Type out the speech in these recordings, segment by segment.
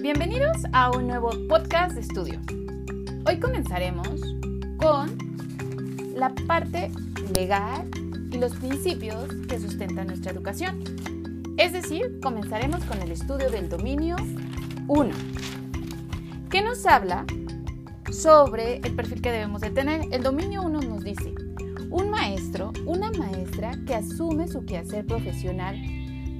Bienvenidos a un nuevo podcast de estudio. Hoy comenzaremos con la parte legal y los principios que sustentan nuestra educación. Es decir, comenzaremos con el estudio del dominio 1, que nos habla sobre el perfil que debemos de tener. El dominio 1 nos dice, un maestro, una maestra que asume su quehacer profesional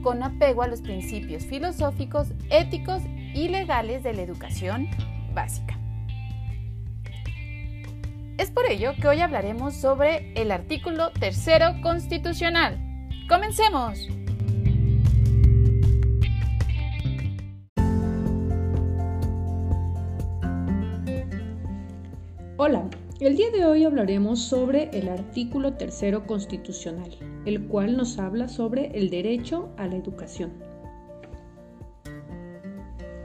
con apego a los principios filosóficos, éticos y legales de la educación básica. Es por ello que hoy hablaremos sobre el artículo tercero constitucional. ¡Comencemos! Hola, el día de hoy hablaremos sobre el artículo tercero constitucional, el cual nos habla sobre el derecho a la educación.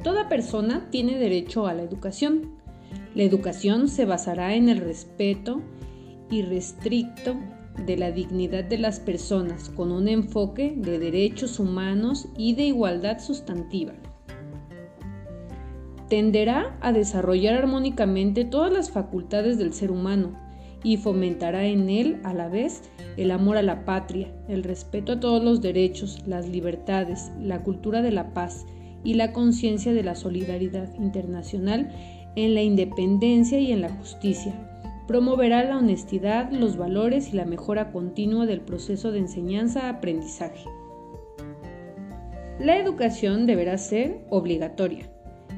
Toda persona tiene derecho a la educación. La educación se basará en el respeto irrestricto de la dignidad de las personas con un enfoque de derechos humanos y de igualdad sustantiva tenderá a desarrollar armónicamente todas las facultades del ser humano y fomentará en él a la vez el amor a la patria, el respeto a todos los derechos, las libertades, la cultura de la paz y la conciencia de la solidaridad internacional en la independencia y en la justicia. Promoverá la honestidad, los valores y la mejora continua del proceso de enseñanza-aprendizaje. La educación deberá ser obligatoria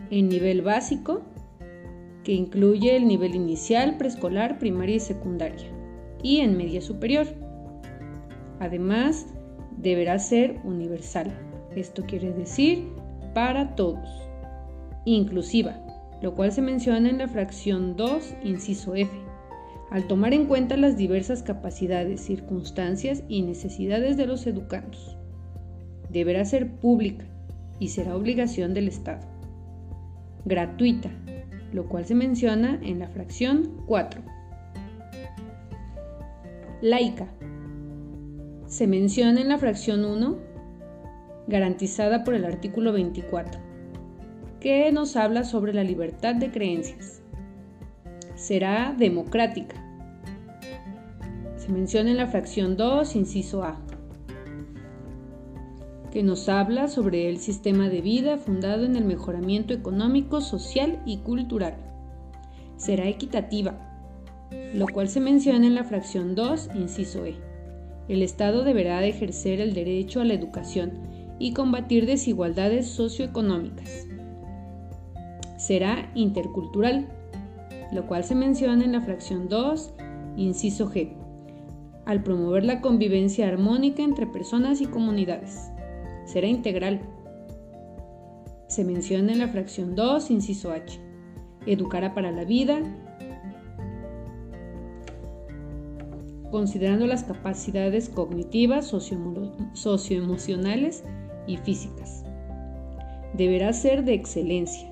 en nivel básico, que incluye el nivel inicial, preescolar, primaria y secundaria, y en media superior. Además, deberá ser universal. Esto quiere decir para todos. Inclusiva, lo cual se menciona en la fracción 2, inciso F, al tomar en cuenta las diversas capacidades, circunstancias y necesidades de los educandos. Deberá ser pública y será obligación del Estado gratuita, lo cual se menciona en la fracción 4. Laica. Se menciona en la fracción 1, garantizada por el artículo 24, que nos habla sobre la libertad de creencias. Será democrática. Se menciona en la fracción 2, inciso A que nos habla sobre el sistema de vida fundado en el mejoramiento económico, social y cultural. Será equitativa, lo cual se menciona en la fracción 2, inciso E. El Estado deberá ejercer el derecho a la educación y combatir desigualdades socioeconómicas. Será intercultural, lo cual se menciona en la fracción 2, inciso G, al promover la convivencia armónica entre personas y comunidades será integral. Se menciona en la fracción 2, inciso H. Educará para la vida, considerando las capacidades cognitivas, socioemocionales y físicas. Deberá ser de excelencia,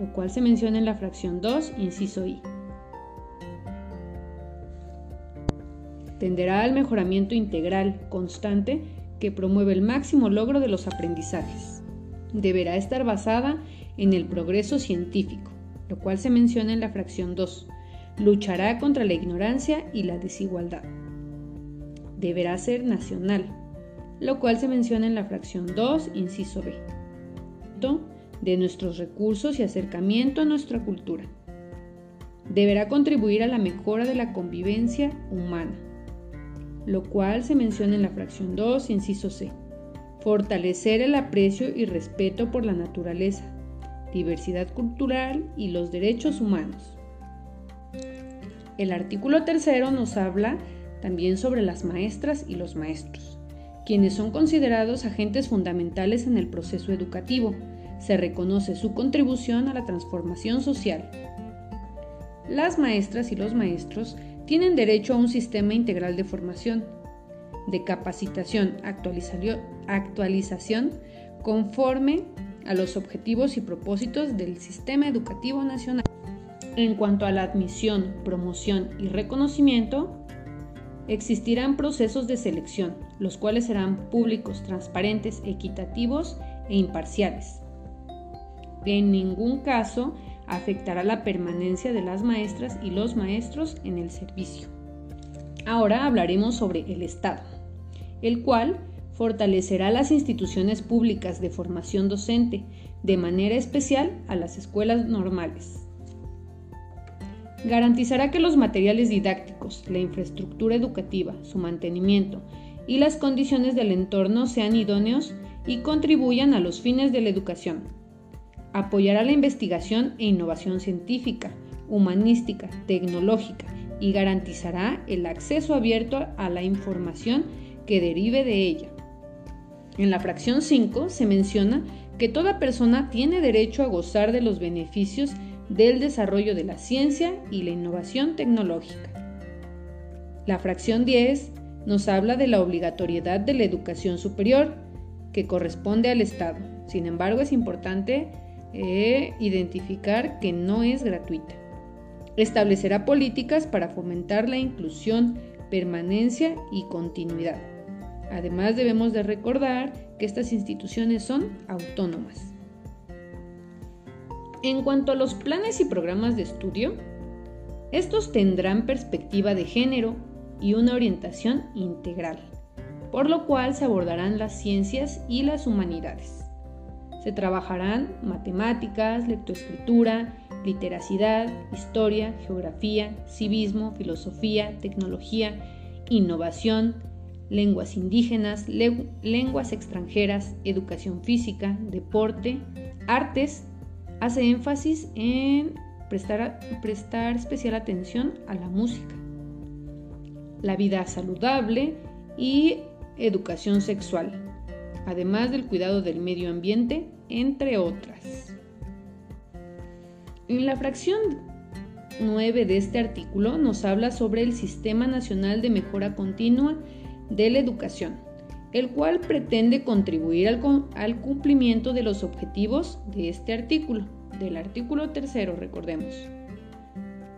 lo cual se menciona en la fracción 2, inciso I. Tenderá al mejoramiento integral, constante que promueve el máximo logro de los aprendizajes. Deberá estar basada en el progreso científico, lo cual se menciona en la fracción 2. Luchará contra la ignorancia y la desigualdad. Deberá ser nacional, lo cual se menciona en la fracción 2, inciso B. De nuestros recursos y acercamiento a nuestra cultura. Deberá contribuir a la mejora de la convivencia humana lo cual se menciona en la fracción 2, inciso C. Fortalecer el aprecio y respeto por la naturaleza, diversidad cultural y los derechos humanos. El artículo tercero nos habla también sobre las maestras y los maestros, quienes son considerados agentes fundamentales en el proceso educativo. Se reconoce su contribución a la transformación social. Las maestras y los maestros tienen derecho a un sistema integral de formación, de capacitación, actualización conforme a los objetivos y propósitos del sistema educativo nacional. En cuanto a la admisión, promoción y reconocimiento, existirán procesos de selección, los cuales serán públicos, transparentes, equitativos e imparciales. en ningún caso afectará la permanencia de las maestras y los maestros en el servicio. Ahora hablaremos sobre el Estado, el cual fortalecerá las instituciones públicas de formación docente, de manera especial a las escuelas normales. Garantizará que los materiales didácticos, la infraestructura educativa, su mantenimiento y las condiciones del entorno sean idóneos y contribuyan a los fines de la educación. Apoyará la investigación e innovación científica, humanística, tecnológica y garantizará el acceso abierto a la información que derive de ella. En la fracción 5 se menciona que toda persona tiene derecho a gozar de los beneficios del desarrollo de la ciencia y la innovación tecnológica. La fracción 10 nos habla de la obligatoriedad de la educación superior, que corresponde al Estado. Sin embargo, es importante eh, identificar que no es gratuita. Establecerá políticas para fomentar la inclusión, permanencia y continuidad. Además, debemos de recordar que estas instituciones son autónomas. En cuanto a los planes y programas de estudio, estos tendrán perspectiva de género y una orientación integral, por lo cual se abordarán las ciencias y las humanidades. Se trabajarán matemáticas, lectoescritura, literacidad, historia, geografía, civismo, filosofía, tecnología, innovación, lenguas indígenas, lenguas extranjeras, educación física, deporte, artes, hace énfasis en prestar, prestar especial atención a la música, la vida saludable y educación sexual, además del cuidado del medio ambiente, entre otras. En la fracción 9 de este artículo nos habla sobre el Sistema Nacional de Mejora Continua de la Educación, el cual pretende contribuir al, cumplimiento de los objetivos de este artículo, del artículo tercero, recordemos.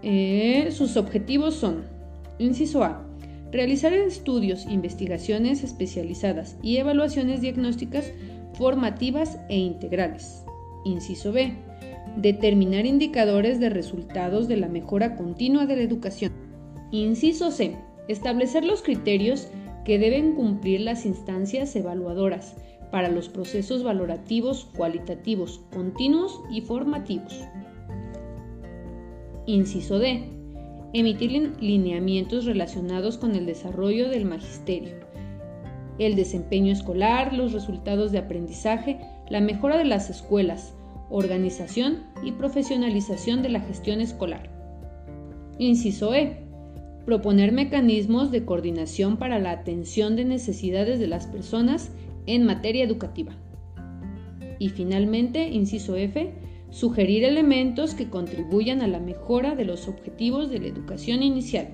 Eh, sus objetivos son, inciso A, realizar estudios, investigaciones especializadas y evaluaciones diagnósticas formativas e integrales. Inciso B, determinar indicadores de resultados de la mejora continua de la educación. Inciso C, establecer los criterios que deben cumplir las instancias evaluadoras para los procesos valorativos cualitativos continuos y formativos. Inciso D. Emitir lineamientos relacionados con el desarrollo del magisterio, el desempeño escolar, los resultados de aprendizaje, la mejora de las escuelas, organización y profesionalización de la gestión escolar. Inciso E proponer mecanismos de coordinación para la atención de necesidades de las personas en materia educativa. Y finalmente, inciso F, sugerir elementos que contribuyan a la mejora de los objetivos de la educación inicial.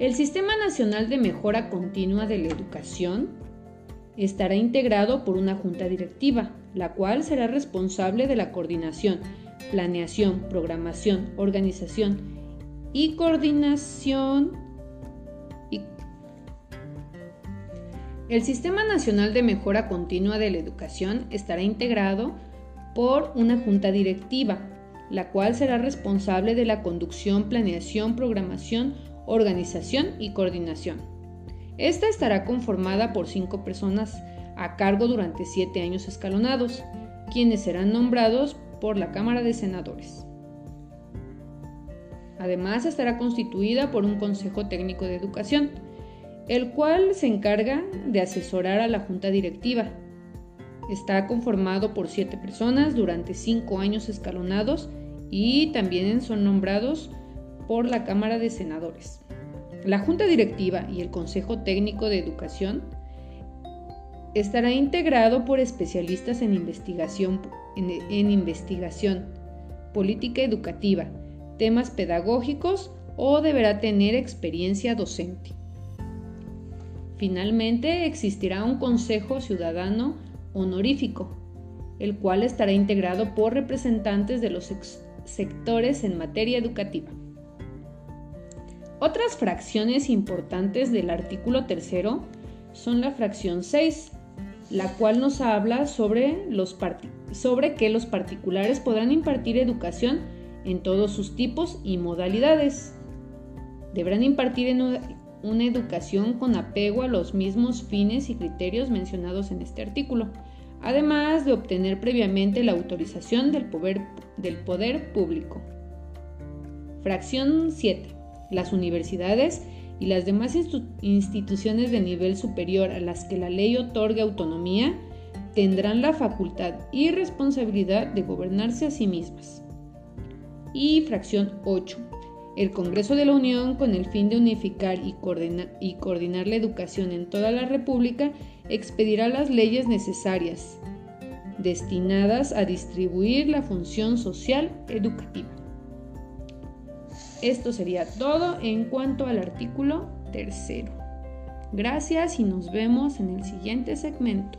El Sistema Nacional de Mejora Continua de la Educación estará integrado por una junta directiva, la cual será responsable de la coordinación, planeación, programación, organización y coordinación. El Sistema Nacional de Mejora Continua de la Educación estará integrado por una junta directiva, la cual será responsable de la conducción, planeación, programación, organización y coordinación. Esta estará conformada por cinco personas a cargo durante siete años escalonados, quienes serán nombrados por la Cámara de Senadores. Además, estará constituida por un Consejo Técnico de Educación, el cual se encarga de asesorar a la Junta Directiva. Está conformado por siete personas durante cinco años escalonados y también son nombrados por la Cámara de Senadores. La Junta Directiva y el Consejo Técnico de Educación estará integrado por especialistas en investigación, en investigación política educativa, temas pedagógicos o deberá tener experiencia docente. Finalmente, existirá un Consejo Ciudadano honorífico, el cual estará integrado por representantes de los sectores en materia educativa. Otras fracciones importantes del artículo tercero son la fracción 6, la cual nos habla sobre, los sobre que los particulares podrán impartir educación en todos sus tipos y modalidades. Deberán impartir una educación con apego a los mismos fines y criterios mencionados en este artículo, además de obtener previamente la autorización del poder, poder público. Fracción 7. Las universidades y las demás instituciones de nivel superior a las que la ley otorga autonomía tendrán la facultad y responsabilidad de gobernarse a sí mismas. Y fracción 8. El Congreso de la Unión, con el fin de unificar y, y coordinar la educación en toda la República, expedirá las leyes necesarias destinadas a distribuir la función social educativa. Esto sería todo en cuanto al artículo tercero. Gracias y nos vemos en el siguiente segmento.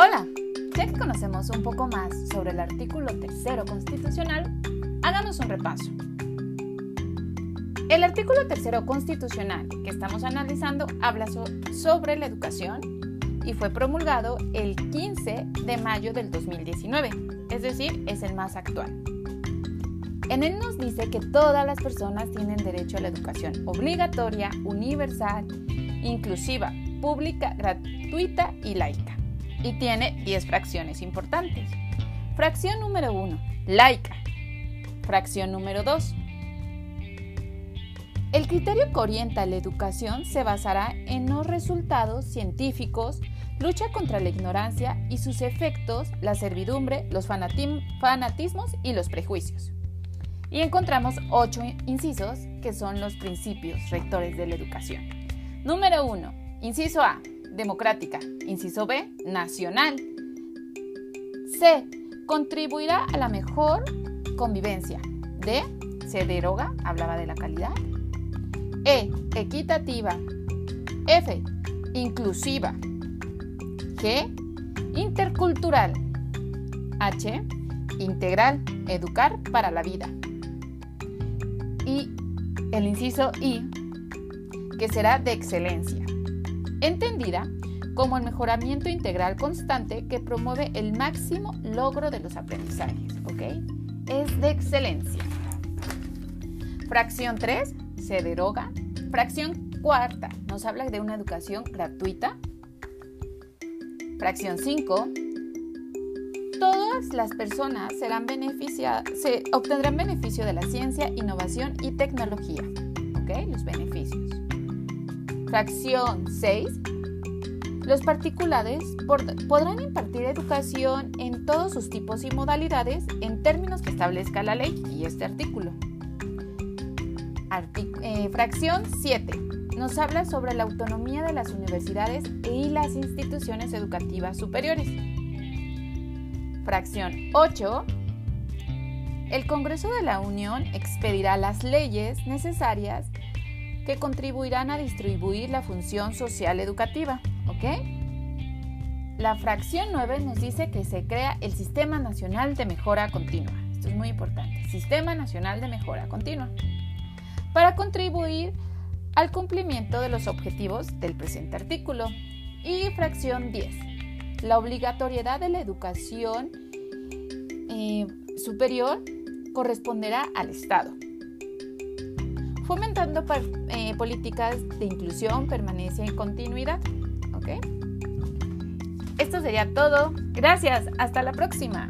Hola, ya que conocemos un poco más sobre el artículo tercero constitucional, hagamos un repaso. El artículo tercero constitucional que estamos analizando habla sobre la educación y fue promulgado el 15 de mayo del 2019, es decir, es el más actual. En él nos dice que todas las personas tienen derecho a la educación obligatoria, universal, inclusiva, pública, gratuita y laica. Y tiene 10 fracciones importantes. Fracción número 1, laica. Fracción número 2, el criterio que orienta la educación se basará en los resultados científicos, lucha contra la ignorancia y sus efectos, la servidumbre, los fanatismos y los prejuicios. Y encontramos ocho incisos que son los principios rectores de la educación. Número 1. Inciso A. Democrática. Inciso B. Nacional. C. Contribuirá a la mejor convivencia. D. Se deroga, hablaba de la calidad. E. Equitativa. F. Inclusiva. G. Intercultural. H. Integral. Educar para la vida. Y el inciso I, que será de excelencia. Entendida como el mejoramiento integral constante que promueve el máximo logro de los aprendizajes. ¿Ok? Es de excelencia. Fracción 3 se deroga. Fracción cuarta nos habla de una educación gratuita. Fracción 5. Todas las personas serán se obtendrán beneficio de la ciencia, innovación y tecnología. ¿Ok? Los beneficios. Fracción 6. Los particulares podrán impartir educación en todos sus tipos y modalidades en términos que establezca la ley y este artículo. Eh, fracción 7. Nos habla sobre la autonomía de las universidades y las instituciones educativas superiores. Fracción 8. El Congreso de la Unión expedirá las leyes necesarias que contribuirán a distribuir la función social educativa. ¿Ok? La fracción 9 nos dice que se crea el Sistema Nacional de Mejora Continua. Esto es muy importante. Sistema Nacional de Mejora Continua para contribuir al cumplimiento de los objetivos del presente artículo. Y fracción 10. La obligatoriedad de la educación eh, superior corresponderá al Estado. Fomentando eh, políticas de inclusión, permanencia y continuidad. ¿Ok? Esto sería todo. Gracias. Hasta la próxima.